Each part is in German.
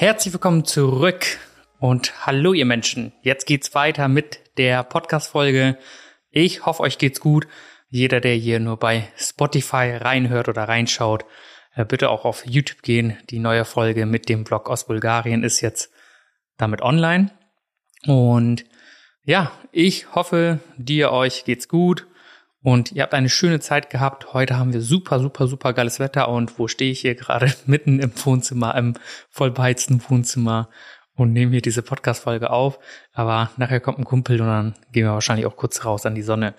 Herzlich willkommen zurück und hallo ihr Menschen. Jetzt geht's weiter mit der Podcast-Folge. Ich hoffe, euch geht's gut. Jeder, der hier nur bei Spotify reinhört oder reinschaut, äh, bitte auch auf YouTube gehen. Die neue Folge mit dem Blog aus Bulgarien ist jetzt damit online. Und ja, ich hoffe, dir euch geht's gut und ihr habt eine schöne Zeit gehabt. Heute haben wir super, super, super geiles Wetter. Und wo stehe ich hier gerade? Mitten im Wohnzimmer, im vollbeheizten Wohnzimmer und nehme hier diese Podcast-Folge auf. Aber nachher kommt ein Kumpel und dann gehen wir wahrscheinlich auch kurz raus an die Sonne.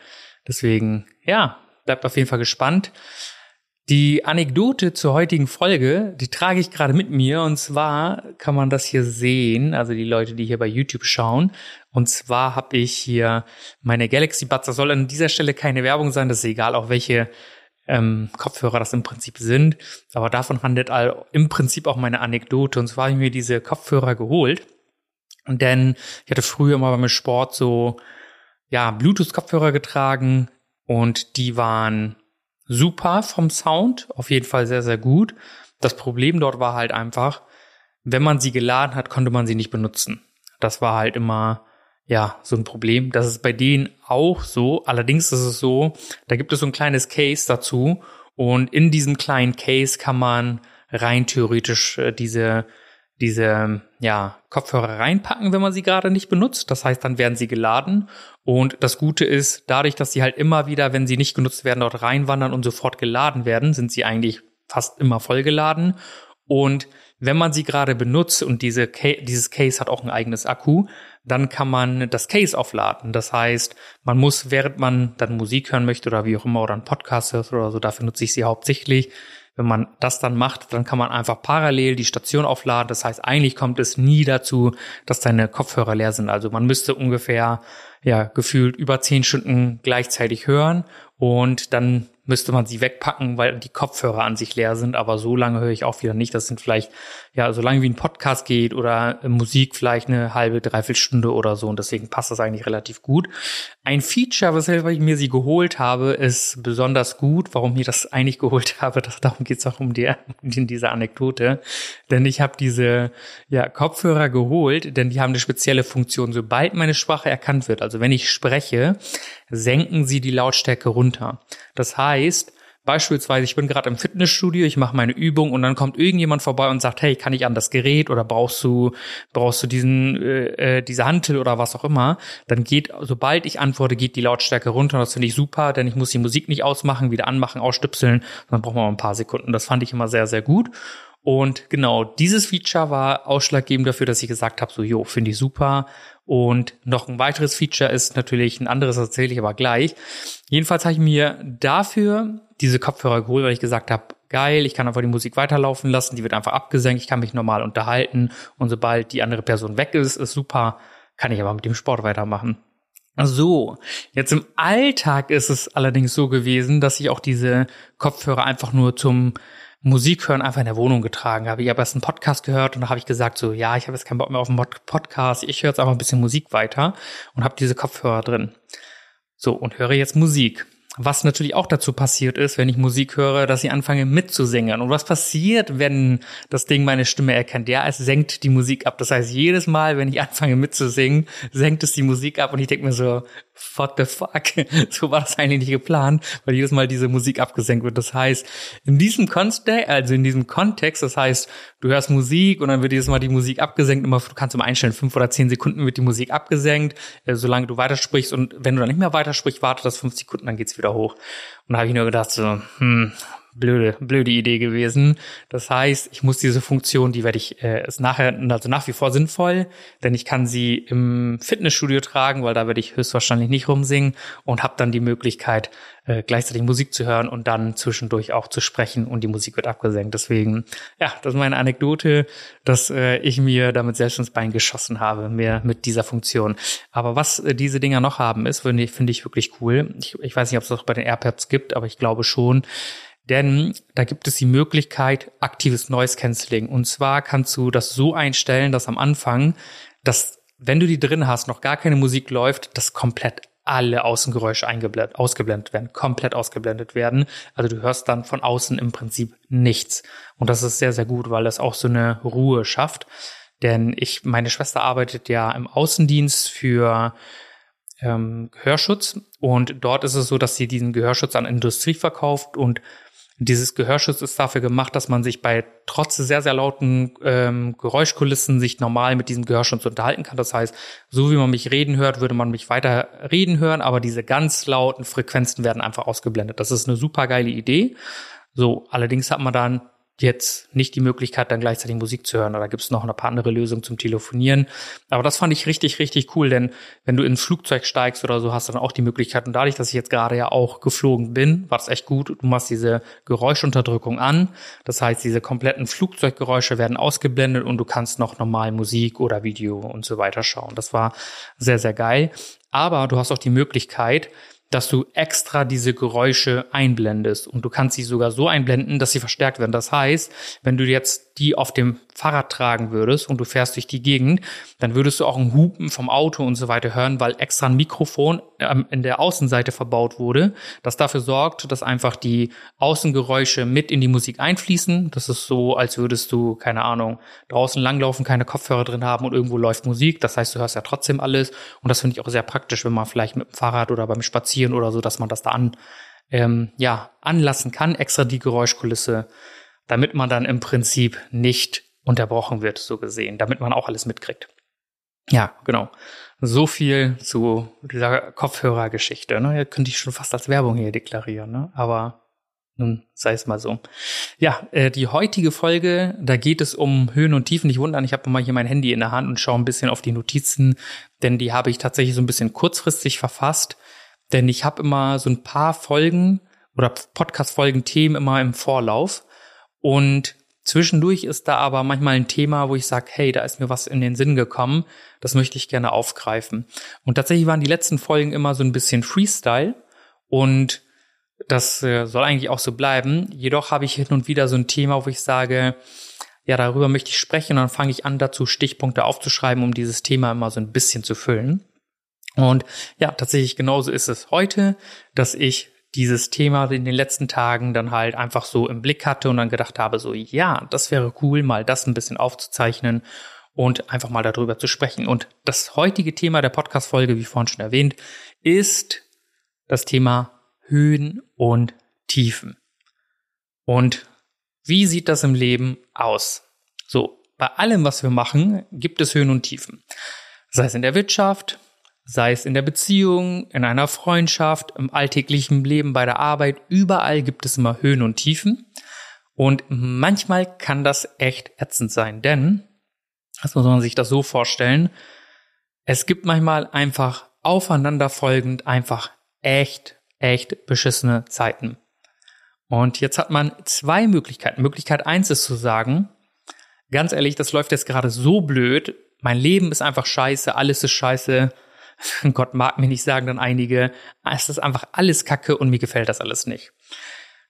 Deswegen, ja, bleibt auf jeden Fall gespannt. Die Anekdote zur heutigen Folge, die trage ich gerade mit mir und zwar kann man das hier sehen, also die Leute, die hier bei YouTube schauen. Und zwar habe ich hier meine Galaxy Buds. Das soll an dieser Stelle keine Werbung sein, das ist egal, auch welche ähm, Kopfhörer das im Prinzip sind. Aber davon handelt all, im Prinzip auch meine Anekdote. Und zwar habe ich mir diese Kopfhörer geholt. Denn ich hatte früher mal beim Sport so, ja, Bluetooth-Kopfhörer getragen und die waren super vom Sound, auf jeden Fall sehr, sehr gut. Das Problem dort war halt einfach, wenn man sie geladen hat, konnte man sie nicht benutzen. Das war halt immer, ja, so ein Problem. Das ist bei denen auch so. Allerdings ist es so, da gibt es so ein kleines Case dazu und in diesem kleinen Case kann man rein theoretisch äh, diese diese ja, Kopfhörer reinpacken, wenn man sie gerade nicht benutzt. Das heißt, dann werden sie geladen. Und das Gute ist, dadurch, dass sie halt immer wieder, wenn sie nicht genutzt werden, dort reinwandern und sofort geladen werden, sind sie eigentlich fast immer vollgeladen. Und wenn man sie gerade benutzt und diese dieses Case hat auch ein eigenes Akku, dann kann man das Case aufladen. Das heißt, man muss, während man dann Musik hören möchte oder wie auch immer oder einen Podcast hört oder so, dafür nutze ich sie hauptsächlich, wenn man das dann macht, dann kann man einfach parallel die Station aufladen. Das heißt, eigentlich kommt es nie dazu, dass deine Kopfhörer leer sind. Also man müsste ungefähr, ja, gefühlt über zehn Stunden gleichzeitig hören und dann müsste man sie wegpacken, weil die Kopfhörer an sich leer sind. Aber so lange höre ich auch wieder nicht. Das sind vielleicht, ja, so lange wie ein Podcast geht oder Musik vielleicht eine halbe, dreiviertel Stunde oder so. Und deswegen passt das eigentlich relativ gut. Ein Feature, weshalb ich mir sie geholt habe, ist besonders gut. Warum ich das eigentlich geholt habe, das, darum geht es auch um die, in dieser Anekdote. Denn ich habe diese ja, Kopfhörer geholt, denn die haben eine spezielle Funktion. Sobald meine Sprache erkannt wird, also wenn ich spreche, senken sie die Lautstärke runter. Das heißt, Beispielsweise, ich bin gerade im Fitnessstudio, ich mache meine Übung und dann kommt irgendjemand vorbei und sagt, hey, kann ich an das Gerät oder brauchst du brauchst du diesen äh, äh, diese Hantel oder was auch immer? Dann geht, sobald ich antworte, geht die Lautstärke runter. Das finde ich super, denn ich muss die Musik nicht ausmachen, wieder anmachen, ausstöpseln. Dann braucht man mal ein paar Sekunden. Das fand ich immer sehr sehr gut. Und genau, dieses Feature war ausschlaggebend dafür, dass ich gesagt habe, so, jo, finde ich super. Und noch ein weiteres Feature ist natürlich ein anderes, erzähle ich aber gleich. Jedenfalls habe ich mir dafür diese Kopfhörer geholt, weil ich gesagt habe, geil, ich kann einfach die Musik weiterlaufen lassen, die wird einfach abgesenkt, ich kann mich normal unterhalten und sobald die andere Person weg ist, ist super, kann ich aber mit dem Sport weitermachen. So, jetzt im Alltag ist es allerdings so gewesen, dass ich auch diese Kopfhörer einfach nur zum Musik hören einfach in der Wohnung getragen habe. Ich habe erst einen Podcast gehört und da habe ich gesagt, so ja, ich habe jetzt keinen Bock mehr auf einen Podcast, ich höre jetzt einfach ein bisschen Musik weiter und habe diese Kopfhörer drin. So, und höre jetzt Musik. Was natürlich auch dazu passiert ist, wenn ich Musik höre, dass ich anfange mitzusingen. Und was passiert, wenn das Ding meine Stimme erkennt? Ja, es senkt die Musik ab. Das heißt, jedes Mal, wenn ich anfange mitzusingen, senkt es die Musik ab und ich denke mir so, what the fuck? So war das eigentlich nicht geplant, weil jedes Mal diese Musik abgesenkt wird. Das heißt, in diesem Kontext, also in diesem Kontext, das heißt, du hörst Musik und dann wird jedes Mal die Musik abgesenkt. Immer, du kannst immer einstellen, fünf oder zehn Sekunden wird die Musik abgesenkt, äh, solange du weitersprichst. Und wenn du dann nicht mehr weitersprichst, warte das fünf Sekunden, dann geht's wieder hoch. Und da habe ich nur gedacht so, hm, blöde, blöde Idee gewesen. Das heißt, ich muss diese Funktion, die werde ich, äh, ist nachher, also nach wie vor sinnvoll, denn ich kann sie im Fitnessstudio tragen, weil da werde ich höchstwahrscheinlich nicht rumsingen und habe dann die Möglichkeit, äh, gleichzeitig Musik zu hören und dann zwischendurch auch zu sprechen und die Musik wird abgesenkt. Deswegen, ja, das ist meine Anekdote, dass äh, ich mir damit selbst ins Bein geschossen habe, mehr mit dieser Funktion. Aber was äh, diese Dinger noch haben, ist, finde ich, finde ich wirklich cool. Ich, ich weiß nicht, ob es das bei den AirPods gibt, aber ich glaube schon. Denn da gibt es die Möglichkeit, aktives Noise Cancelling. Und zwar kannst du das so einstellen, dass am Anfang, dass wenn du die drin hast, noch gar keine Musik läuft, das komplett alle Außengeräusche eingeblendet, ausgeblendet werden, komplett ausgeblendet werden. Also du hörst dann von außen im Prinzip nichts. Und das ist sehr, sehr gut, weil das auch so eine Ruhe schafft. Denn ich, meine Schwester arbeitet ja im Außendienst für ähm, Gehörschutz und dort ist es so, dass sie diesen Gehörschutz an Industrie verkauft und dieses Gehörschutz ist dafür gemacht, dass man sich bei trotz sehr, sehr lauten ähm, Geräuschkulissen sich normal mit diesem Gehörschutz unterhalten kann. Das heißt, so wie man mich reden hört, würde man mich weiter reden hören, aber diese ganz lauten Frequenzen werden einfach ausgeblendet. Das ist eine super geile Idee. So, allerdings hat man dann jetzt nicht die Möglichkeit, dann gleichzeitig Musik zu hören. Oder gibt es noch ein paar andere Lösungen zum Telefonieren. Aber das fand ich richtig, richtig cool, denn wenn du ins Flugzeug steigst oder so, hast du dann auch die Möglichkeit. Und dadurch, dass ich jetzt gerade ja auch geflogen bin, war das echt gut. Du machst diese Geräuschunterdrückung an. Das heißt, diese kompletten Flugzeuggeräusche werden ausgeblendet und du kannst noch normal Musik oder Video und so weiter schauen. Das war sehr, sehr geil. Aber du hast auch die Möglichkeit, dass du extra diese Geräusche einblendest und du kannst sie sogar so einblenden, dass sie verstärkt werden. Das heißt, wenn du jetzt die auf dem Fahrrad tragen würdest und du fährst durch die Gegend, dann würdest du auch ein Hupen vom Auto und so weiter hören, weil extra ein Mikrofon ähm, in der Außenseite verbaut wurde, das dafür sorgt, dass einfach die Außengeräusche mit in die Musik einfließen. Das ist so, als würdest du, keine Ahnung, draußen langlaufen, keine Kopfhörer drin haben und irgendwo läuft Musik. Das heißt, du hörst ja trotzdem alles. Und das finde ich auch sehr praktisch, wenn man vielleicht mit dem Fahrrad oder beim Spazieren oder so, dass man das da an, ähm, ja, anlassen kann, extra die Geräuschkulisse, damit man dann im Prinzip nicht unterbrochen wird, so gesehen, damit man auch alles mitkriegt. Ja, genau. So viel zu dieser Kopfhörergeschichte. Ne? Könnte ich schon fast als Werbung hier deklarieren, ne? aber nun sei es mal so. Ja, äh, die heutige Folge, da geht es um Höhen und Tiefen. Nicht wundern, ich habe mal hier mein Handy in der Hand und schaue ein bisschen auf die Notizen, denn die habe ich tatsächlich so ein bisschen kurzfristig verfasst. Denn ich habe immer so ein paar Folgen oder Podcast-Folgen, Themen immer im Vorlauf. Und Zwischendurch ist da aber manchmal ein Thema, wo ich sage, hey, da ist mir was in den Sinn gekommen, das möchte ich gerne aufgreifen. Und tatsächlich waren die letzten Folgen immer so ein bisschen Freestyle und das äh, soll eigentlich auch so bleiben. Jedoch habe ich hin und wieder so ein Thema, wo ich sage, ja, darüber möchte ich sprechen und dann fange ich an, dazu Stichpunkte aufzuschreiben, um dieses Thema immer so ein bisschen zu füllen. Und ja, tatsächlich genauso ist es heute, dass ich dieses Thema in den letzten Tagen dann halt einfach so im Blick hatte und dann gedacht habe, so, ja, das wäre cool, mal das ein bisschen aufzuzeichnen und einfach mal darüber zu sprechen. Und das heutige Thema der Podcast-Folge, wie vorhin schon erwähnt, ist das Thema Höhen und Tiefen. Und wie sieht das im Leben aus? So, bei allem, was wir machen, gibt es Höhen und Tiefen. Sei es in der Wirtschaft, sei es in der Beziehung, in einer Freundschaft, im alltäglichen Leben, bei der Arbeit, überall gibt es immer Höhen und Tiefen. Und manchmal kann das echt ätzend sein, denn, das muss man sich das so vorstellen, es gibt manchmal einfach aufeinanderfolgend einfach echt, echt beschissene Zeiten. Und jetzt hat man zwei Möglichkeiten. Möglichkeit eins ist zu sagen, ganz ehrlich, das läuft jetzt gerade so blöd, mein Leben ist einfach scheiße, alles ist scheiße, Gott mag mir nicht sagen, dann einige, es ist einfach alles Kacke und mir gefällt das alles nicht.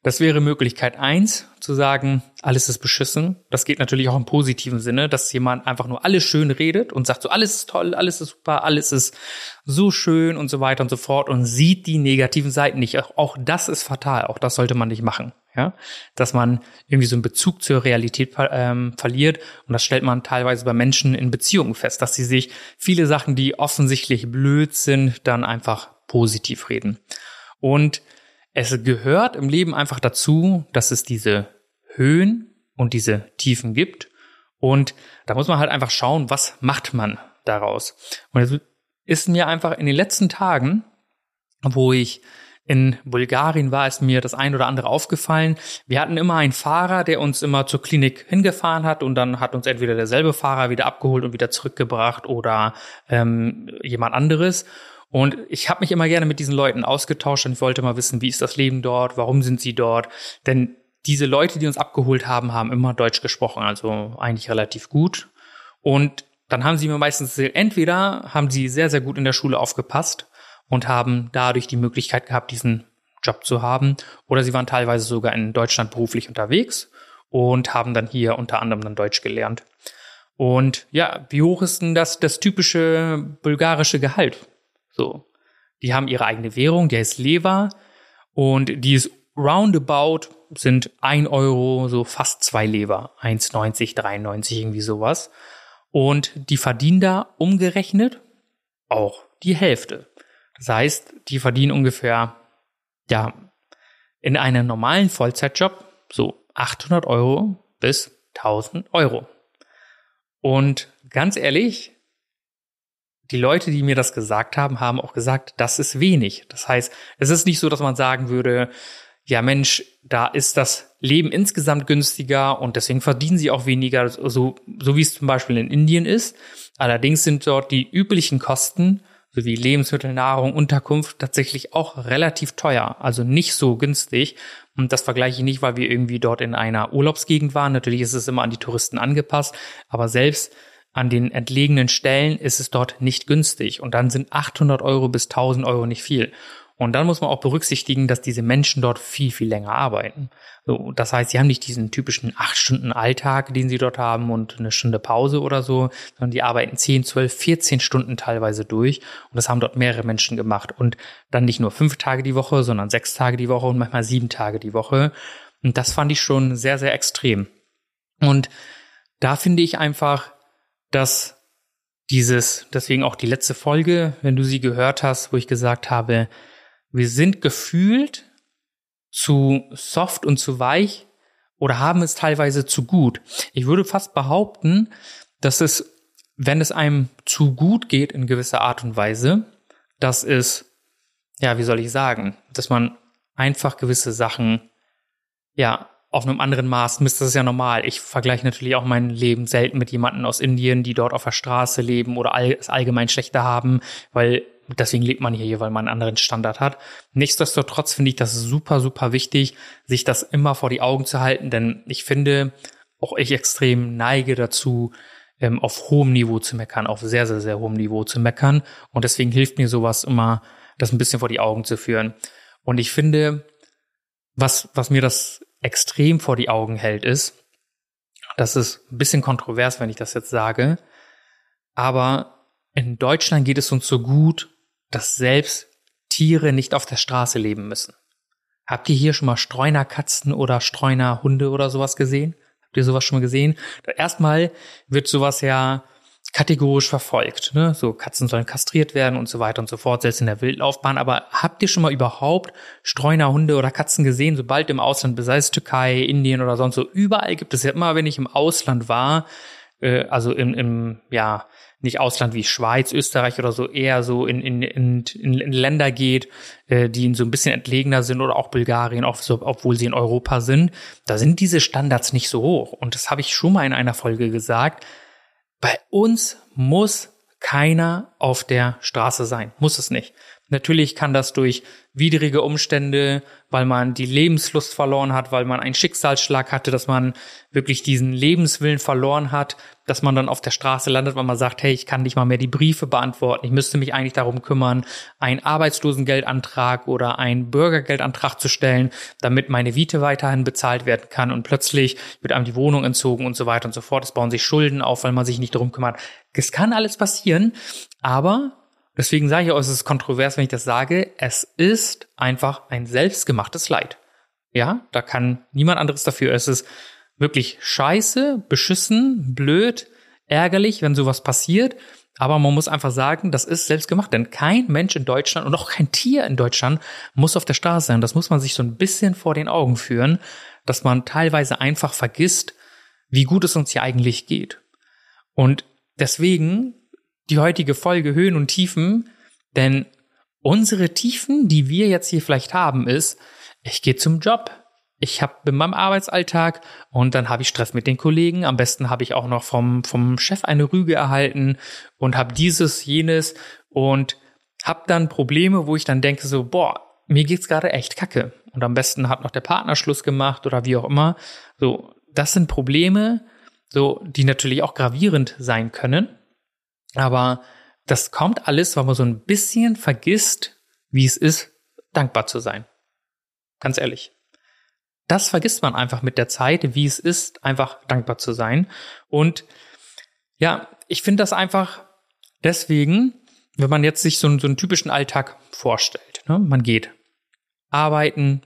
Das wäre Möglichkeit eins, zu sagen, alles ist beschissen. Das geht natürlich auch im positiven Sinne, dass jemand einfach nur alles schön redet und sagt so, alles ist toll, alles ist super, alles ist so schön und so weiter und so fort und sieht die negativen Seiten nicht. Auch das ist fatal, auch das sollte man nicht machen ja, dass man irgendwie so einen Bezug zur Realität ähm, verliert und das stellt man teilweise bei Menschen in Beziehungen fest, dass sie sich viele Sachen, die offensichtlich blöd sind, dann einfach positiv reden. Und es gehört im Leben einfach dazu, dass es diese Höhen und diese Tiefen gibt und da muss man halt einfach schauen, was macht man daraus. Und es ist mir einfach in den letzten Tagen, wo ich in Bulgarien war es mir das ein oder andere aufgefallen. Wir hatten immer einen Fahrer, der uns immer zur Klinik hingefahren hat und dann hat uns entweder derselbe Fahrer wieder abgeholt und wieder zurückgebracht oder ähm, jemand anderes. Und ich habe mich immer gerne mit diesen Leuten ausgetauscht und ich wollte mal wissen, wie ist das Leben dort, warum sind sie dort. Denn diese Leute, die uns abgeholt haben, haben immer Deutsch gesprochen, also eigentlich relativ gut. Und dann haben sie mir meistens entweder haben sie sehr, sehr gut in der Schule aufgepasst und haben dadurch die Möglichkeit gehabt, diesen Job zu haben. Oder sie waren teilweise sogar in Deutschland beruflich unterwegs und haben dann hier unter anderem dann Deutsch gelernt. Und ja, wie hoch ist denn das, das typische bulgarische Gehalt? So. Die haben ihre eigene Währung, die heißt Leva und die ist roundabout sind ein Euro, so fast zwei Lever, 1,90, 93, irgendwie sowas. Und die verdienen da umgerechnet auch die Hälfte. Das heißt, die verdienen ungefähr, ja, in einem normalen Vollzeitjob so 800 Euro bis 1000 Euro. Und ganz ehrlich, die Leute, die mir das gesagt haben, haben auch gesagt, das ist wenig. Das heißt, es ist nicht so, dass man sagen würde, ja Mensch, da ist das Leben insgesamt günstiger und deswegen verdienen sie auch weniger, so, so wie es zum Beispiel in Indien ist. Allerdings sind dort die üblichen Kosten sowie Lebensmittel, Nahrung, Unterkunft tatsächlich auch relativ teuer, also nicht so günstig. Und das vergleiche ich nicht, weil wir irgendwie dort in einer Urlaubsgegend waren. Natürlich ist es immer an die Touristen angepasst, aber selbst an den entlegenen Stellen ist es dort nicht günstig. Und dann sind 800 Euro bis 1000 Euro nicht viel. Und dann muss man auch berücksichtigen, dass diese Menschen dort viel, viel länger arbeiten. So, das heißt, sie haben nicht diesen typischen acht Stunden Alltag, den sie dort haben und eine Stunde Pause oder so, sondern die arbeiten 10, 12, 14 Stunden teilweise durch. Und das haben dort mehrere Menschen gemacht. Und dann nicht nur fünf Tage die Woche, sondern sechs Tage die Woche und manchmal sieben Tage die Woche. Und das fand ich schon sehr, sehr extrem. Und da finde ich einfach, dass dieses, deswegen auch die letzte Folge, wenn du sie gehört hast, wo ich gesagt habe, wir sind gefühlt zu soft und zu weich oder haben es teilweise zu gut. Ich würde fast behaupten, dass es, wenn es einem zu gut geht in gewisser Art und Weise, dass es, ja, wie soll ich sagen, dass man einfach gewisse Sachen, ja, auf einem anderen Maß misst, das ist ja normal. Ich vergleiche natürlich auch mein Leben selten mit jemandem aus Indien, die dort auf der Straße leben oder es allgemein schlechter haben, weil Deswegen lebt man hier, weil man einen anderen Standard hat. Nichtsdestotrotz finde ich das super, super wichtig, sich das immer vor die Augen zu halten, denn ich finde, auch ich extrem neige dazu, ähm, auf hohem Niveau zu meckern, auf sehr, sehr, sehr hohem Niveau zu meckern. Und deswegen hilft mir sowas immer, das ein bisschen vor die Augen zu führen. Und ich finde, was, was mir das extrem vor die Augen hält, ist, das ist ein bisschen kontrovers, wenn ich das jetzt sage, aber in Deutschland geht es uns so gut, dass selbst Tiere nicht auf der Straße leben müssen. Habt ihr hier schon mal Streunerkatzen oder Streunerhunde oder sowas gesehen? Habt ihr sowas schon mal gesehen? Erstmal wird sowas ja kategorisch verfolgt. Ne? So Katzen sollen kastriert werden und so weiter und so fort, selbst in der Wildlaufbahn. Aber habt ihr schon mal überhaupt Streunerhunde oder Katzen gesehen, sobald im Ausland, sei es Türkei, Indien oder sonst so, überall gibt es ja immer, wenn ich im Ausland war, äh, also im, im ja nicht Ausland wie Schweiz, Österreich oder so, eher so in, in, in, in Länder geht, äh, die so ein bisschen entlegener sind oder auch Bulgarien, auch so, obwohl sie in Europa sind, da sind diese Standards nicht so hoch. Und das habe ich schon mal in einer Folge gesagt. Bei uns muss keiner auf der Straße sein. Muss es nicht. Natürlich kann das durch widrige Umstände, weil man die Lebenslust verloren hat, weil man einen Schicksalsschlag hatte, dass man wirklich diesen Lebenswillen verloren hat, dass man dann auf der Straße landet, weil man sagt, hey, ich kann nicht mal mehr die Briefe beantworten, ich müsste mich eigentlich darum kümmern, einen Arbeitslosengeldantrag oder einen Bürgergeldantrag zu stellen, damit meine Miete weiterhin bezahlt werden kann und plötzlich wird einem die Wohnung entzogen und so weiter und so fort. Es bauen sich Schulden auf, weil man sich nicht darum kümmert. Es kann alles passieren, aber Deswegen sage ich auch, es ist kontrovers, wenn ich das sage. Es ist einfach ein selbstgemachtes Leid. Ja, da kann niemand anderes dafür. Es ist wirklich scheiße, beschissen, blöd, ärgerlich, wenn sowas passiert. Aber man muss einfach sagen, das ist selbstgemacht. Denn kein Mensch in Deutschland und auch kein Tier in Deutschland muss auf der Straße sein. Das muss man sich so ein bisschen vor den Augen führen, dass man teilweise einfach vergisst, wie gut es uns hier eigentlich geht. Und deswegen die heutige Folge Höhen und Tiefen, denn Unsere Tiefen, die wir jetzt hier vielleicht haben, ist, ich gehe zum Job. Ich habe in meinem Arbeitsalltag und dann habe ich Stress mit den Kollegen. Am besten habe ich auch noch vom, vom Chef eine Rüge erhalten und habe dieses, jenes und habe dann Probleme, wo ich dann denke so, boah, mir geht's gerade echt kacke. Und am besten hat noch der Partner Schluss gemacht oder wie auch immer. So, das sind Probleme, so, die natürlich auch gravierend sein können. Aber das kommt alles, weil man so ein bisschen vergisst, wie es ist, dankbar zu sein. Ganz ehrlich. Das vergisst man einfach mit der Zeit, wie es ist, einfach dankbar zu sein. Und ja, ich finde das einfach deswegen, wenn man jetzt sich so einen, so einen typischen Alltag vorstellt. Ne? Man geht arbeiten,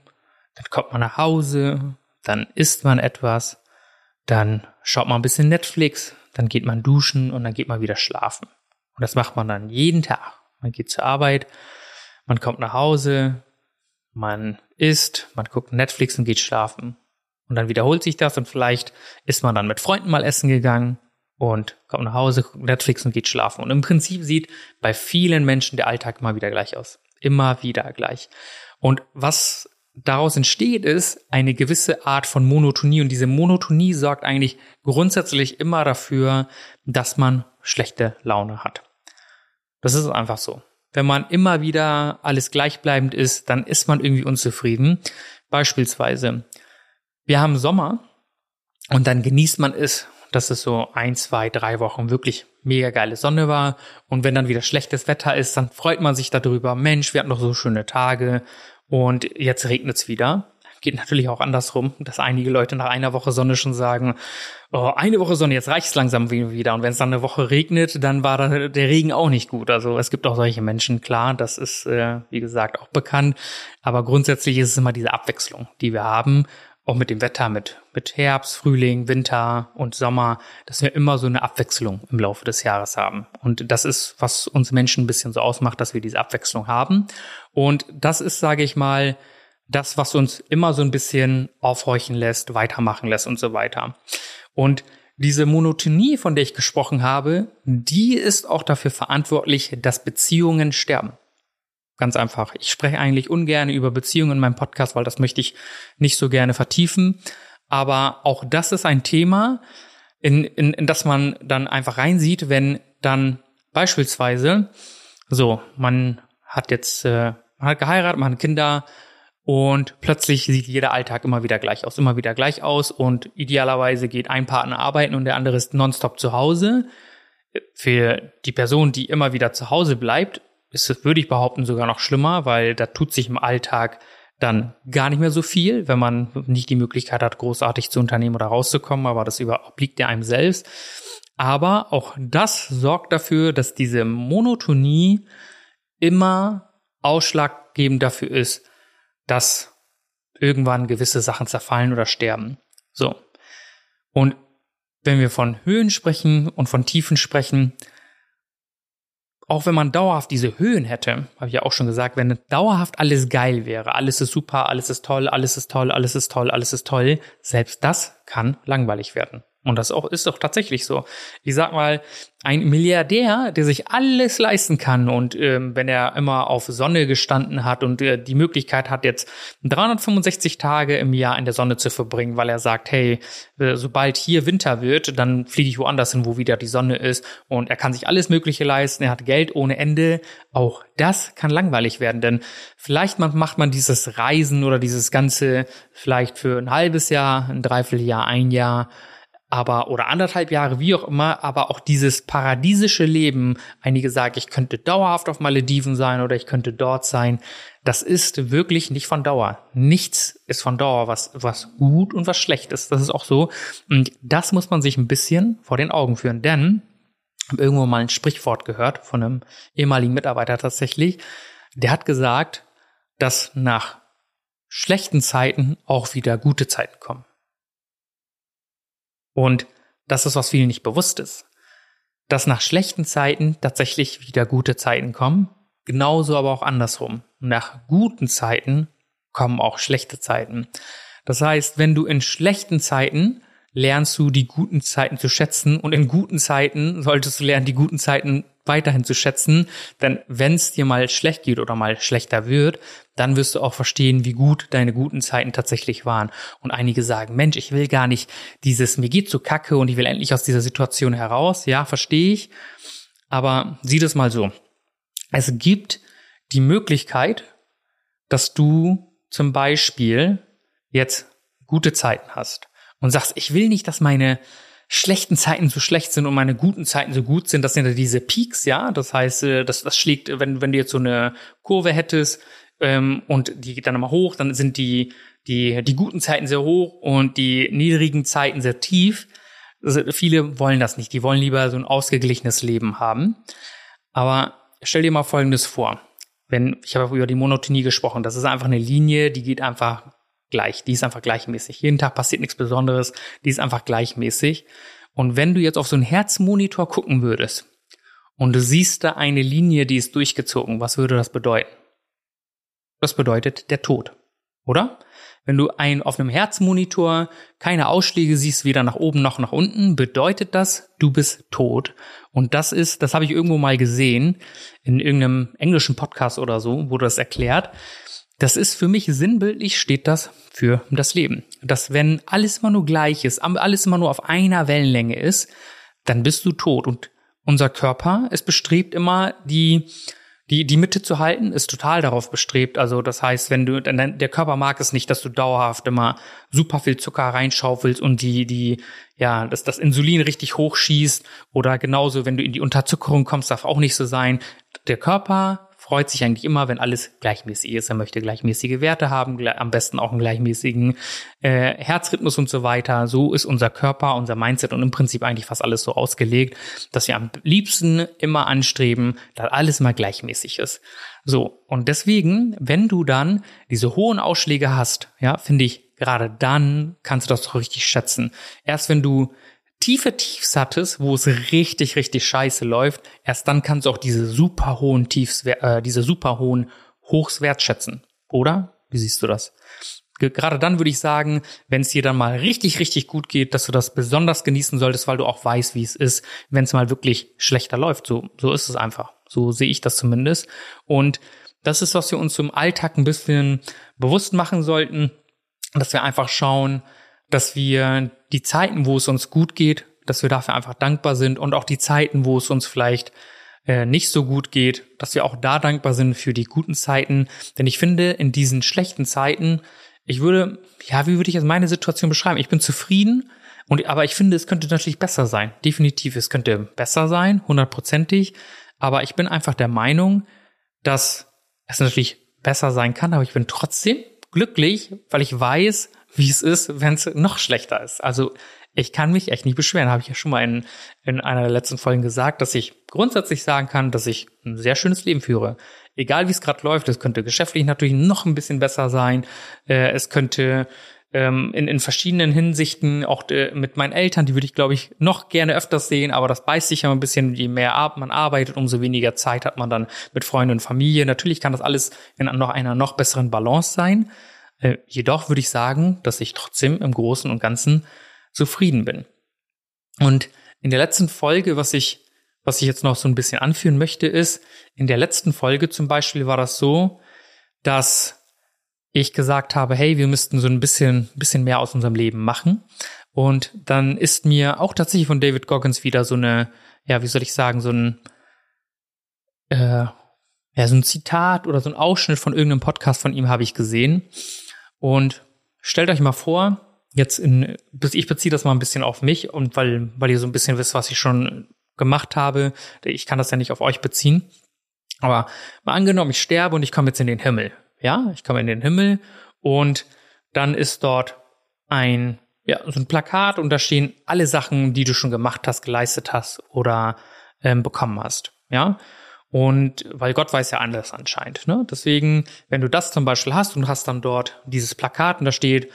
dann kommt man nach Hause, dann isst man etwas, dann schaut man ein bisschen Netflix, dann geht man duschen und dann geht man wieder schlafen. Und das macht man dann jeden Tag. Man geht zur Arbeit, man kommt nach Hause, man isst, man guckt Netflix und geht schlafen. Und dann wiederholt sich das und vielleicht ist man dann mit Freunden mal essen gegangen und kommt nach Hause, guckt Netflix und geht schlafen. Und im Prinzip sieht bei vielen Menschen der Alltag immer wieder gleich aus. Immer wieder gleich. Und was daraus entsteht, ist eine gewisse Art von Monotonie. Und diese Monotonie sorgt eigentlich grundsätzlich immer dafür, dass man schlechte Laune hat. Das ist einfach so. Wenn man immer wieder alles gleichbleibend ist, dann ist man irgendwie unzufrieden. Beispielsweise, wir haben Sommer und dann genießt man es, dass es so ein, zwei, drei Wochen wirklich mega geile Sonne war. Und wenn dann wieder schlechtes Wetter ist, dann freut man sich darüber. Mensch, wir hatten doch so schöne Tage und jetzt regnet es wieder. Geht natürlich auch andersrum, dass einige Leute nach einer Woche Sonne schon sagen, oh, eine Woche Sonne, jetzt reicht's langsam wieder. Und wenn es dann eine Woche regnet, dann war dann der Regen auch nicht gut. Also es gibt auch solche Menschen, klar, das ist, äh, wie gesagt, auch bekannt. Aber grundsätzlich ist es immer diese Abwechslung, die wir haben auch mit dem Wetter, mit, mit Herbst, Frühling, Winter und Sommer, dass wir immer so eine Abwechslung im Laufe des Jahres haben. Und das ist, was uns Menschen ein bisschen so ausmacht, dass wir diese Abwechslung haben. Und das ist, sage ich mal, das, was uns immer so ein bisschen aufhorchen lässt, weitermachen lässt und so weiter. Und diese Monotonie, von der ich gesprochen habe, die ist auch dafür verantwortlich, dass Beziehungen sterben. Ganz einfach. Ich spreche eigentlich ungern über Beziehungen in meinem Podcast, weil das möchte ich nicht so gerne vertiefen. Aber auch das ist ein Thema, in, in, in das man dann einfach reinsieht, wenn dann beispielsweise so, man hat jetzt äh, man hat geheiratet, man hat Kinder und plötzlich sieht jeder Alltag immer wieder gleich aus, immer wieder gleich aus und idealerweise geht ein Partner arbeiten und der andere ist nonstop zu Hause. Für die Person, die immer wieder zu Hause bleibt, ist es, würde ich behaupten, sogar noch schlimmer, weil da tut sich im Alltag dann gar nicht mehr so viel, wenn man nicht die Möglichkeit hat, großartig zu unternehmen oder rauszukommen, aber das obliegt ja einem selbst. Aber auch das sorgt dafür, dass diese Monotonie immer ausschlaggebend dafür ist, dass irgendwann gewisse Sachen zerfallen oder sterben. So. Und wenn wir von Höhen sprechen und von Tiefen sprechen, auch wenn man dauerhaft diese Höhen hätte, habe ich ja auch schon gesagt, wenn dauerhaft alles geil wäre, alles ist super, alles ist toll, alles ist toll, alles ist toll, alles ist toll, selbst das kann langweilig werden. Und das auch, ist doch tatsächlich so. Ich sag mal, ein Milliardär, der sich alles leisten kann und ähm, wenn er immer auf Sonne gestanden hat und äh, die Möglichkeit hat, jetzt 365 Tage im Jahr in der Sonne zu verbringen, weil er sagt, hey, äh, sobald hier Winter wird, dann fliege ich woanders hin, wo wieder die Sonne ist und er kann sich alles Mögliche leisten, er hat Geld ohne Ende. Auch das kann langweilig werden, denn vielleicht macht man dieses Reisen oder dieses Ganze vielleicht für ein halbes Jahr, ein Dreivierteljahr, ein Jahr aber oder anderthalb Jahre, wie auch immer, aber auch dieses paradiesische Leben, einige sagen, ich könnte dauerhaft auf Malediven sein oder ich könnte dort sein, das ist wirklich nicht von Dauer. Nichts ist von Dauer, was, was gut und was schlecht ist. Das ist auch so. Und das muss man sich ein bisschen vor den Augen führen, denn ich habe irgendwo mal ein Sprichwort gehört von einem ehemaligen Mitarbeiter tatsächlich. Der hat gesagt, dass nach schlechten Zeiten auch wieder gute Zeiten kommen. Und das ist, was vielen nicht bewusst ist. Dass nach schlechten Zeiten tatsächlich wieder gute Zeiten kommen, genauso aber auch andersrum. Nach guten Zeiten kommen auch schlechte Zeiten. Das heißt, wenn du in schlechten Zeiten lernst du die guten Zeiten zu schätzen und in guten Zeiten solltest du lernen, die guten Zeiten weiterhin zu schätzen, denn wenn es dir mal schlecht geht oder mal schlechter wird, dann wirst du auch verstehen, wie gut deine guten Zeiten tatsächlich waren. Und einige sagen, Mensch, ich will gar nicht dieses, mir geht so kacke und ich will endlich aus dieser Situation heraus. Ja, verstehe ich. Aber sieh das mal so. Es gibt die Möglichkeit, dass du zum Beispiel jetzt gute Zeiten hast und sagst, ich will nicht, dass meine schlechten Zeiten so schlecht sind und meine guten Zeiten so gut sind, das sind ja diese Peaks, ja. Das heißt, äh, das, das schlägt, wenn, wenn du jetzt so eine Kurve hättest ähm, und die geht dann immer hoch, dann sind die, die, die guten Zeiten sehr hoch und die niedrigen Zeiten sehr tief. Also viele wollen das nicht. Die wollen lieber so ein ausgeglichenes Leben haben. Aber stell dir mal Folgendes vor. Wenn, ich habe über die Monotonie gesprochen, das ist einfach eine Linie, die geht einfach gleich. Die ist einfach gleichmäßig. Jeden Tag passiert nichts Besonderes. Die ist einfach gleichmäßig. Und wenn du jetzt auf so einen Herzmonitor gucken würdest und du siehst da eine Linie, die ist durchgezogen, was würde das bedeuten? Das bedeutet der Tod, oder? Wenn du ein, auf einem Herzmonitor keine Ausschläge siehst, weder nach oben noch nach unten, bedeutet das, du bist tot. Und das ist, das habe ich irgendwo mal gesehen, in irgendeinem englischen Podcast oder so, wurde das erklärt. Das ist für mich sinnbildlich, steht das für das Leben. Dass wenn alles immer nur gleich ist, alles immer nur auf einer Wellenlänge ist, dann bist du tot. Und unser Körper ist bestrebt immer, die, die, die Mitte zu halten, ist total darauf bestrebt. Also das heißt, wenn du, der Körper mag es nicht, dass du dauerhaft immer super viel Zucker reinschaufelst und die, die, ja, dass das Insulin richtig hochschießt oder genauso, wenn du in die Unterzuckerung kommst, darf auch nicht so sein. Der Körper freut sich eigentlich immer, wenn alles gleichmäßig ist. Er möchte gleichmäßige Werte haben, am besten auch einen gleichmäßigen äh, Herzrhythmus und so weiter. So ist unser Körper, unser Mindset und im Prinzip eigentlich fast alles so ausgelegt, dass wir am liebsten immer anstreben, dass alles mal gleichmäßig ist. So, und deswegen, wenn du dann diese hohen Ausschläge hast, ja, finde ich, gerade dann kannst du das doch richtig schätzen. Erst wenn du tiefe Tiefs hattest, wo es richtig, richtig scheiße läuft, erst dann kannst du auch diese super hohen Tiefs, äh, diese super hohen Hochs wertschätzen. Oder? Wie siehst du das? Gerade dann würde ich sagen, wenn es dir dann mal richtig, richtig gut geht, dass du das besonders genießen solltest, weil du auch weißt, wie es ist, wenn es mal wirklich schlechter läuft. So, so ist es einfach. So sehe ich das zumindest. Und das ist, was wir uns im Alltag ein bisschen bewusst machen sollten, dass wir einfach schauen, dass wir die Zeiten, wo es uns gut geht, dass wir dafür einfach dankbar sind und auch die Zeiten, wo es uns vielleicht äh, nicht so gut geht, dass wir auch da dankbar sind für die guten Zeiten. Denn ich finde, in diesen schlechten Zeiten, ich würde, ja, wie würde ich jetzt meine Situation beschreiben? Ich bin zufrieden, und, aber ich finde, es könnte natürlich besser sein. Definitiv, es könnte besser sein, hundertprozentig. Aber ich bin einfach der Meinung, dass es natürlich besser sein kann, aber ich bin trotzdem glücklich, weil ich weiß, wie es ist, wenn es noch schlechter ist. Also ich kann mich echt nicht beschweren. Habe ich ja schon mal in, in einer der letzten Folgen gesagt, dass ich grundsätzlich sagen kann, dass ich ein sehr schönes Leben führe. Egal wie es gerade läuft, es könnte geschäftlich natürlich noch ein bisschen besser sein. Äh, es könnte ähm, in, in verschiedenen Hinsichten, auch äh, mit meinen Eltern, die würde ich, glaube ich, noch gerne öfters sehen, aber das beißt sich ja ein bisschen, je mehr man arbeitet, umso weniger Zeit hat man dann mit Freunden und Familie. Natürlich kann das alles in noch einer noch besseren Balance sein. Äh, jedoch würde ich sagen, dass ich trotzdem im Großen und Ganzen zufrieden bin. Und in der letzten Folge, was ich, was ich jetzt noch so ein bisschen anführen möchte, ist, in der letzten Folge zum Beispiel war das so, dass ich gesagt habe, hey, wir müssten so ein bisschen, bisschen mehr aus unserem Leben machen. Und dann ist mir auch tatsächlich von David Goggins wieder so eine, ja, wie soll ich sagen, so ein, äh, ja, so ein Zitat oder so ein Ausschnitt von irgendeinem Podcast von ihm habe ich gesehen. Und stellt euch mal vor, jetzt in, ich beziehe das mal ein bisschen auf mich und weil, weil ihr so ein bisschen wisst, was ich schon gemacht habe, ich kann das ja nicht auf euch beziehen. Aber mal angenommen, ich sterbe und ich komme jetzt in den Himmel. Ja, ich komme in den Himmel und dann ist dort ein, ja, so ein Plakat und da stehen alle Sachen, die du schon gemacht hast, geleistet hast oder ähm, bekommen hast. Ja, und weil Gott weiß ja anders anscheinend. Ne? Deswegen, wenn du das zum Beispiel hast und hast dann dort dieses Plakat und da steht,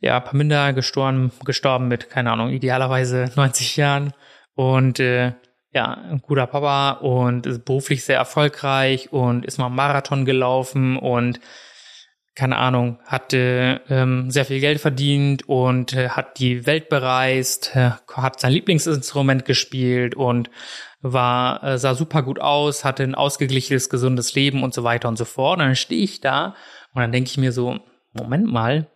ja, Paminda gestorben, gestorben mit, keine Ahnung, idealerweise 90 Jahren und äh, ja, ein guter Papa und ist beruflich sehr erfolgreich und ist mal Marathon gelaufen und keine Ahnung, hatte ähm, sehr viel Geld verdient und äh, hat die Welt bereist, äh, hat sein Lieblingsinstrument gespielt und war äh, sah super gut aus, hatte ein ausgeglichenes, gesundes Leben und so weiter und so fort. Und dann stehe ich da und dann denke ich mir so, Moment mal,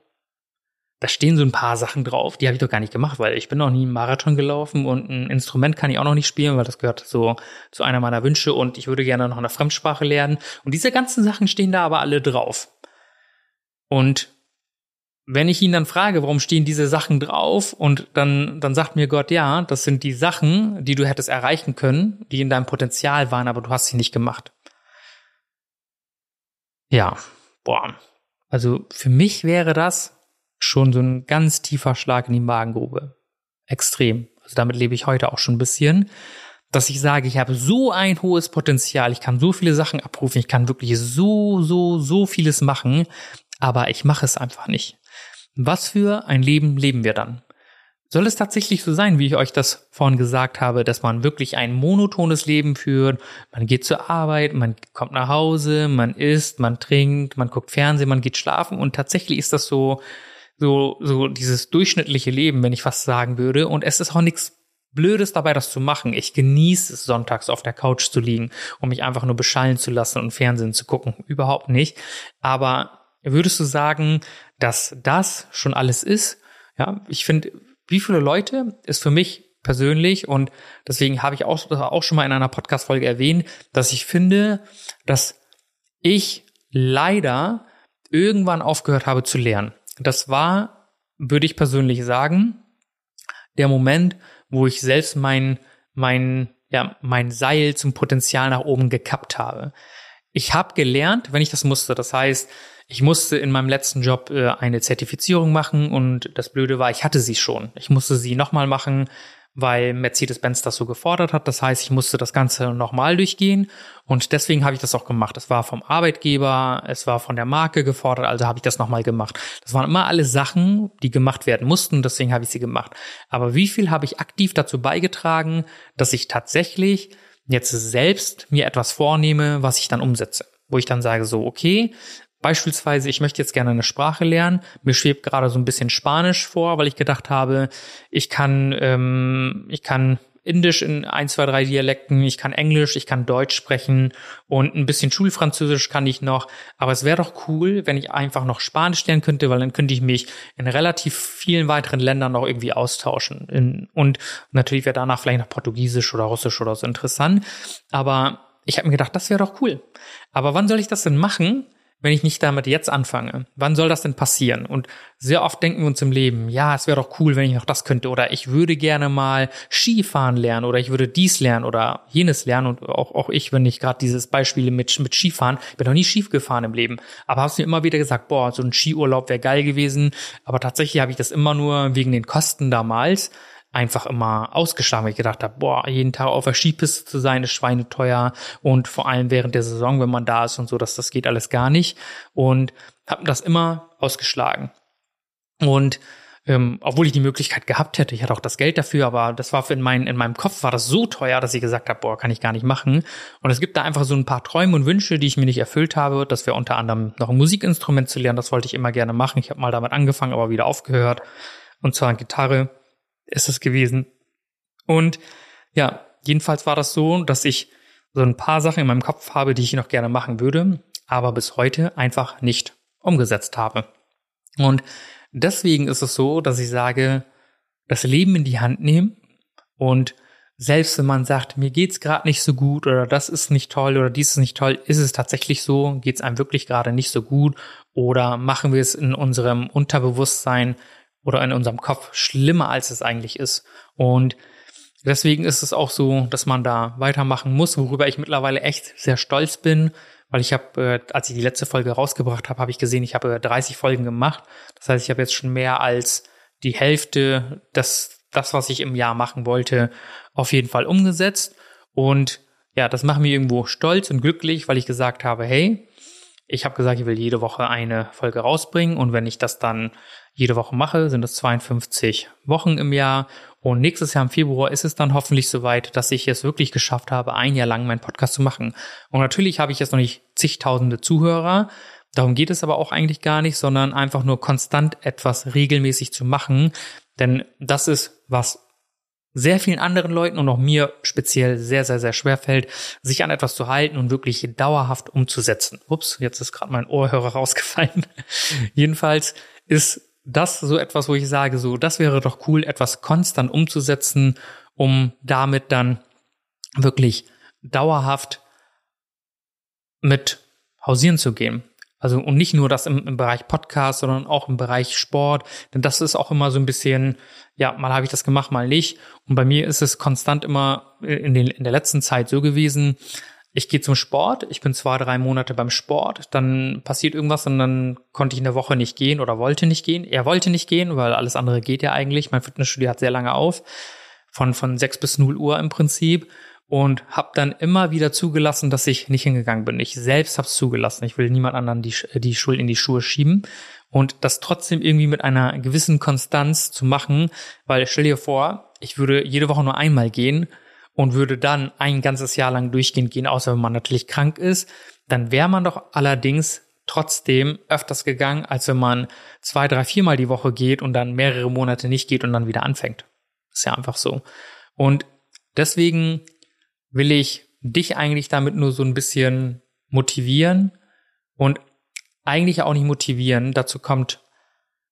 da stehen so ein paar Sachen drauf, die habe ich doch gar nicht gemacht, weil ich bin noch nie einen Marathon gelaufen und ein Instrument kann ich auch noch nicht spielen, weil das gehört so zu einer meiner Wünsche und ich würde gerne noch eine Fremdsprache lernen. Und diese ganzen Sachen stehen da aber alle drauf. Und wenn ich ihn dann frage, warum stehen diese Sachen drauf, und dann, dann sagt mir Gott, ja, das sind die Sachen, die du hättest erreichen können, die in deinem Potenzial waren, aber du hast sie nicht gemacht. Ja, boah. Also für mich wäre das schon so ein ganz tiefer Schlag in die Magengrube. Extrem. Also damit lebe ich heute auch schon ein bisschen, dass ich sage, ich habe so ein hohes Potenzial, ich kann so viele Sachen abrufen, ich kann wirklich so, so, so vieles machen, aber ich mache es einfach nicht. Was für ein Leben leben wir dann? Soll es tatsächlich so sein, wie ich euch das vorhin gesagt habe, dass man wirklich ein monotones Leben führt? Man geht zur Arbeit, man kommt nach Hause, man isst, man trinkt, man guckt Fernsehen, man geht schlafen und tatsächlich ist das so, so, so dieses durchschnittliche Leben, wenn ich fast sagen würde. Und es ist auch nichts Blödes dabei, das zu machen. Ich genieße es, sonntags auf der Couch zu liegen und mich einfach nur beschallen zu lassen und Fernsehen zu gucken. Überhaupt nicht. Aber würdest du sagen, dass das schon alles ist? Ja, ich finde, wie viele Leute ist für mich persönlich und deswegen habe ich auch, auch schon mal in einer Podcast-Folge erwähnt, dass ich finde, dass ich leider irgendwann aufgehört habe zu lernen. Das war, würde ich persönlich sagen, der Moment, wo ich selbst mein, mein, ja, mein Seil zum Potenzial nach oben gekappt habe. Ich habe gelernt, wenn ich das musste. Das heißt, ich musste in meinem letzten Job äh, eine Zertifizierung machen und das Blöde war, ich hatte sie schon. Ich musste sie nochmal machen, weil Mercedes-Benz das so gefordert hat. Das heißt, ich musste das Ganze nochmal durchgehen und deswegen habe ich das auch gemacht. Es war vom Arbeitgeber, es war von der Marke gefordert, also habe ich das nochmal gemacht. Das waren immer alle Sachen, die gemacht werden mussten, deswegen habe ich sie gemacht. Aber wie viel habe ich aktiv dazu beigetragen, dass ich tatsächlich jetzt selbst mir etwas vornehme, was ich dann umsetze? Wo ich dann sage so, okay, Beispielsweise, ich möchte jetzt gerne eine Sprache lernen. Mir schwebt gerade so ein bisschen Spanisch vor, weil ich gedacht habe, ich kann, ähm, ich kann Indisch in ein, zwei, drei Dialekten, ich kann Englisch, ich kann Deutsch sprechen und ein bisschen Schulfranzösisch kann ich noch. Aber es wäre doch cool, wenn ich einfach noch Spanisch lernen könnte, weil dann könnte ich mich in relativ vielen weiteren Ländern noch irgendwie austauschen. Und natürlich wäre danach vielleicht noch Portugiesisch oder Russisch oder so interessant. Aber ich habe mir gedacht, das wäre doch cool. Aber wann soll ich das denn machen? Wenn ich nicht damit jetzt anfange? Wann soll das denn passieren? Und sehr oft denken wir uns im Leben, ja, es wäre doch cool, wenn ich noch das könnte oder ich würde gerne mal Skifahren lernen oder ich würde dies lernen oder jenes lernen und auch, auch ich, wenn ich gerade dieses Beispiel mit, mit Skifahren, ich bin noch nie Ski gefahren im Leben, aber habe mir immer wieder gesagt, boah, so ein Skiurlaub wäre geil gewesen, aber tatsächlich habe ich das immer nur wegen den Kosten damals einfach immer ausgeschlagen, weil ich gedacht habe, boah, jeden Tag auf der Skipiste zu sein, ist schweineteuer und vor allem während der Saison, wenn man da ist und so, dass das geht alles gar nicht und habe das immer ausgeschlagen. Und ähm, obwohl ich die Möglichkeit gehabt hätte, ich hatte auch das Geld dafür, aber das war in, mein, in meinem Kopf war das so teuer, dass ich gesagt habe, boah, kann ich gar nicht machen. Und es gibt da einfach so ein paar Träume und Wünsche, die ich mir nicht erfüllt habe. Das wäre unter anderem noch ein Musikinstrument zu lernen. Das wollte ich immer gerne machen. Ich habe mal damit angefangen, aber wieder aufgehört. Und zwar Gitarre ist es gewesen. Und ja, jedenfalls war das so, dass ich so ein paar Sachen in meinem Kopf habe, die ich noch gerne machen würde, aber bis heute einfach nicht umgesetzt habe. Und deswegen ist es so, dass ich sage, das Leben in die Hand nehmen und selbst wenn man sagt, mir geht's gerade nicht so gut oder das ist nicht toll oder dies ist nicht toll, ist es tatsächlich so, geht's einem wirklich gerade nicht so gut oder machen wir es in unserem Unterbewusstsein oder in unserem Kopf schlimmer, als es eigentlich ist. Und deswegen ist es auch so, dass man da weitermachen muss, worüber ich mittlerweile echt sehr stolz bin, weil ich habe, äh, als ich die letzte Folge rausgebracht habe, habe ich gesehen, ich habe 30 Folgen gemacht. Das heißt, ich habe jetzt schon mehr als die Hälfte das, das, was ich im Jahr machen wollte, auf jeden Fall umgesetzt. Und ja, das macht mich irgendwo stolz und glücklich, weil ich gesagt habe, hey, ich habe gesagt, ich will jede Woche eine Folge rausbringen und wenn ich das dann jede Woche mache, sind es 52 Wochen im Jahr und nächstes Jahr im Februar ist es dann hoffentlich soweit, dass ich es wirklich geschafft habe, ein Jahr lang meinen Podcast zu machen. Und natürlich habe ich jetzt noch nicht zigtausende Zuhörer, Darum geht es aber auch eigentlich gar nicht, sondern einfach nur konstant etwas regelmäßig zu machen. Denn das ist, was sehr vielen anderen Leuten und auch mir speziell sehr, sehr, sehr schwer fällt, sich an etwas zu halten und wirklich dauerhaft umzusetzen. Ups, jetzt ist gerade mein Ohrhörer rausgefallen. Jedenfalls ist das so etwas, wo ich sage, so, das wäre doch cool, etwas konstant umzusetzen, um damit dann wirklich dauerhaft mit hausieren zu gehen. Also und nicht nur das im, im, Bereich Podcast, sondern auch im Bereich Sport. Denn das ist auch immer so ein bisschen, ja, mal habe ich das gemacht, mal nicht. Und bei mir ist es konstant immer in, den, in der letzten Zeit so gewesen, ich gehe zum Sport, ich bin zwei, drei Monate beim Sport, dann passiert irgendwas und dann konnte ich in der Woche nicht gehen oder wollte nicht gehen. Er wollte nicht gehen, weil alles andere geht ja eigentlich. Mein Fitnessstudio hat sehr lange auf, von, von sechs bis null Uhr im Prinzip und habe dann immer wieder zugelassen, dass ich nicht hingegangen bin. Ich selbst habe es zugelassen. Ich will niemand anderen die, die Schuld in die Schuhe schieben und das trotzdem irgendwie mit einer gewissen Konstanz zu machen, weil stell dir vor, ich würde jede Woche nur einmal gehen und würde dann ein ganzes Jahr lang durchgehend gehen, außer wenn man natürlich krank ist, dann wäre man doch allerdings trotzdem öfters gegangen, als wenn man zwei, drei, viermal die Woche geht und dann mehrere Monate nicht geht und dann wieder anfängt. Ist ja einfach so. Und deswegen will ich dich eigentlich damit nur so ein bisschen motivieren und eigentlich auch nicht motivieren. Dazu kommt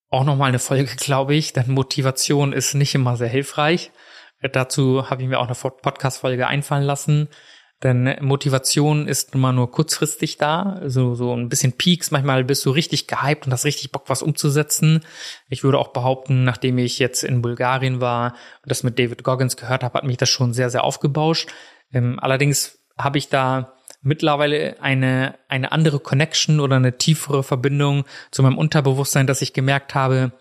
auch noch mal eine Folge, glaube ich, denn Motivation ist nicht immer sehr hilfreich. Dazu habe ich mir auch eine Podcast-Folge einfallen lassen. Denn Motivation ist immer nur kurzfristig da, so, so ein bisschen Peaks. Manchmal bist du richtig gehypt und hast richtig Bock, was umzusetzen. Ich würde auch behaupten, nachdem ich jetzt in Bulgarien war und das mit David Goggins gehört habe, hat mich das schon sehr, sehr aufgebauscht. Ähm, allerdings habe ich da mittlerweile eine, eine andere Connection oder eine tiefere Verbindung zu meinem Unterbewusstsein, dass ich gemerkt habe,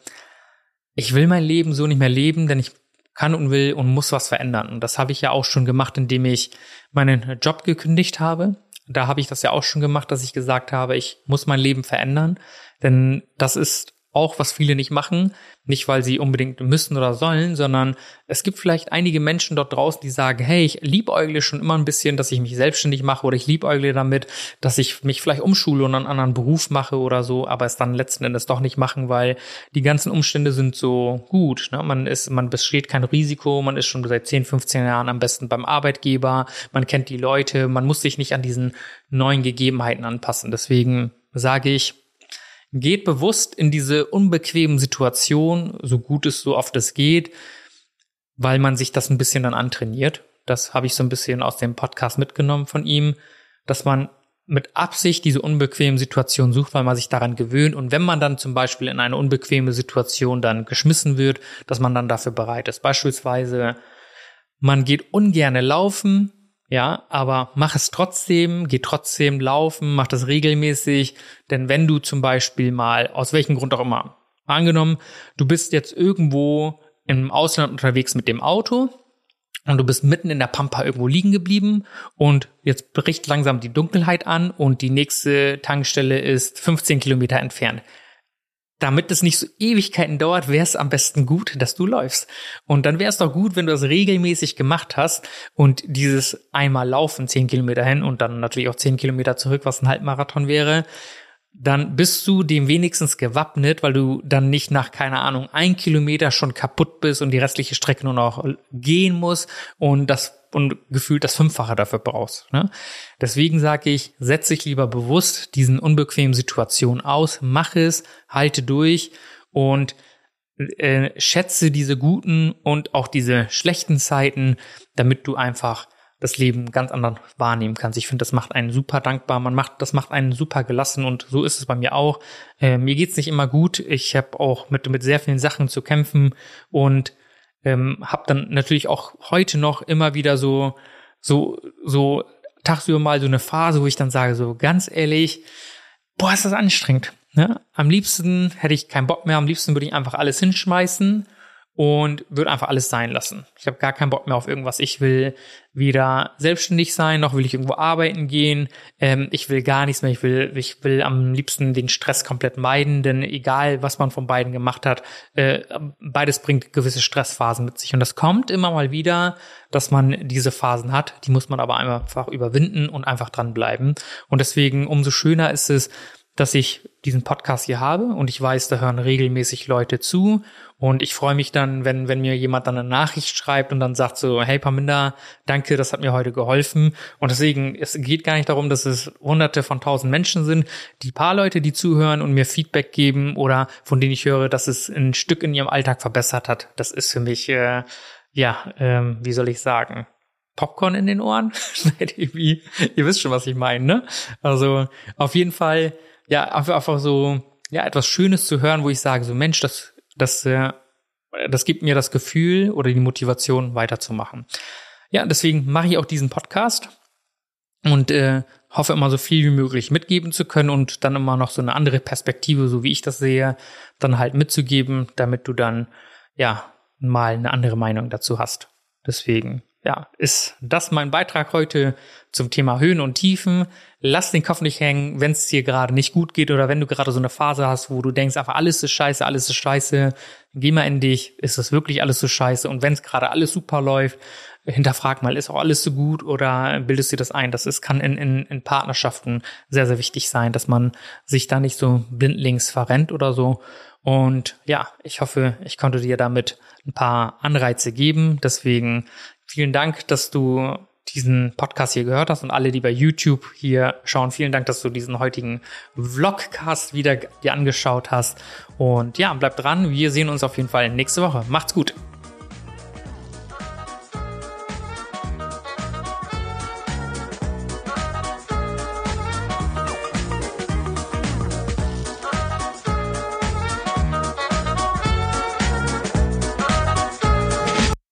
ich will mein Leben so nicht mehr leben, denn ich kann und will und muss was verändern. Und das habe ich ja auch schon gemacht, indem ich meinen Job gekündigt habe. Da habe ich das ja auch schon gemacht, dass ich gesagt habe, ich muss mein Leben verändern. Denn das ist auch, was viele nicht machen. Nicht, weil sie unbedingt müssen oder sollen, sondern es gibt vielleicht einige Menschen dort draußen, die sagen, hey, ich liebäugle schon immer ein bisschen, dass ich mich selbstständig mache oder ich liebäugle damit, dass ich mich vielleicht umschule und einen anderen Beruf mache oder so, aber es dann letzten Endes doch nicht machen, weil die ganzen Umstände sind so gut. Ne? Man ist, man besteht kein Risiko, man ist schon seit 10, 15 Jahren am besten beim Arbeitgeber, man kennt die Leute, man muss sich nicht an diesen neuen Gegebenheiten anpassen. Deswegen sage ich, Geht bewusst in diese unbequemen Situationen, so gut es so oft es geht, weil man sich das ein bisschen dann antrainiert. Das habe ich so ein bisschen aus dem Podcast mitgenommen von ihm, dass man mit Absicht diese unbequemen Situationen sucht, weil man sich daran gewöhnt. Und wenn man dann zum Beispiel in eine unbequeme Situation dann geschmissen wird, dass man dann dafür bereit ist. Beispielsweise, man geht ungerne laufen, ja, aber mach es trotzdem, geh trotzdem laufen, mach das regelmäßig, denn wenn du zum Beispiel mal, aus welchem Grund auch immer, angenommen, du bist jetzt irgendwo im Ausland unterwegs mit dem Auto und du bist mitten in der Pampa irgendwo liegen geblieben und jetzt bricht langsam die Dunkelheit an und die nächste Tankstelle ist 15 Kilometer entfernt damit es nicht so Ewigkeiten dauert, wäre es am besten gut, dass du läufst. Und dann wäre es doch gut, wenn du das regelmäßig gemacht hast und dieses einmal laufen, zehn Kilometer hin und dann natürlich auch zehn Kilometer zurück, was ein Halbmarathon wäre, dann bist du dem wenigstens gewappnet, weil du dann nicht nach, keine Ahnung, ein Kilometer schon kaputt bist und die restliche Strecke nur noch gehen musst und das und gefühlt das Fünffache dafür brauchst. Ne? Deswegen sage ich, setz dich lieber bewusst diesen unbequemen Situationen aus, mach es, halte durch und äh, schätze diese guten und auch diese schlechten Zeiten, damit du einfach das Leben ganz anders wahrnehmen kannst. Ich finde, das macht einen super dankbar, man macht, das macht einen super gelassen und so ist es bei mir auch. Äh, mir geht's nicht immer gut. Ich habe auch mit, mit sehr vielen Sachen zu kämpfen und ähm, habe dann natürlich auch heute noch immer wieder so, so, so tagsüber mal so eine Phase, wo ich dann sage, so ganz ehrlich, boah, ist das anstrengend. Ne? Am liebsten hätte ich keinen Bock mehr, am liebsten würde ich einfach alles hinschmeißen und würde einfach alles sein lassen. Ich habe gar keinen Bock mehr auf irgendwas. Ich will weder selbstständig sein, noch will ich irgendwo arbeiten gehen. Ähm, ich will gar nichts mehr. Ich will, ich will am liebsten den Stress komplett meiden, denn egal, was man von beiden gemacht hat, äh, beides bringt gewisse Stressphasen mit sich. Und das kommt immer mal wieder, dass man diese Phasen hat. Die muss man aber einfach überwinden und einfach dranbleiben. Und deswegen umso schöner ist es, dass ich diesen Podcast hier habe und ich weiß, da hören regelmäßig Leute zu und ich freue mich dann, wenn, wenn mir jemand dann eine Nachricht schreibt und dann sagt so, hey Paminda, danke, das hat mir heute geholfen. Und deswegen, es geht gar nicht darum, dass es hunderte von tausend Menschen sind. Die paar Leute, die zuhören und mir Feedback geben oder von denen ich höre, dass es ein Stück in ihrem Alltag verbessert hat, das ist für mich, äh, ja, ähm, wie soll ich sagen, Popcorn in den Ohren? Ihr wisst schon, was ich meine, ne? Also auf jeden Fall, ja, einfach so, ja, etwas Schönes zu hören, wo ich sage, so Mensch, das das, äh, das gibt mir das Gefühl oder die Motivation weiterzumachen. Ja, deswegen mache ich auch diesen Podcast und äh, hoffe immer so viel wie möglich mitgeben zu können und dann immer noch so eine andere Perspektive, so wie ich das sehe, dann halt mitzugeben, damit du dann ja mal eine andere Meinung dazu hast. Deswegen ja, ist das mein Beitrag heute zum Thema Höhen und Tiefen. Lass den Kopf nicht hängen, wenn es dir gerade nicht gut geht oder wenn du gerade so eine Phase hast, wo du denkst, einfach alles ist scheiße, alles ist scheiße. Geh mal in dich, ist das wirklich alles so scheiße? Und wenn es gerade alles super läuft, hinterfrag mal, ist auch alles so gut oder bildest du das ein? Das ist, kann in, in, in Partnerschaften sehr, sehr wichtig sein, dass man sich da nicht so blindlings verrennt oder so. Und ja, ich hoffe, ich konnte dir damit ein paar Anreize geben. Deswegen Vielen Dank, dass du diesen Podcast hier gehört hast und alle, die bei YouTube hier schauen, vielen Dank, dass du diesen heutigen Vlogcast wieder dir angeschaut hast. Und ja, bleib dran. Wir sehen uns auf jeden Fall nächste Woche. Macht's gut.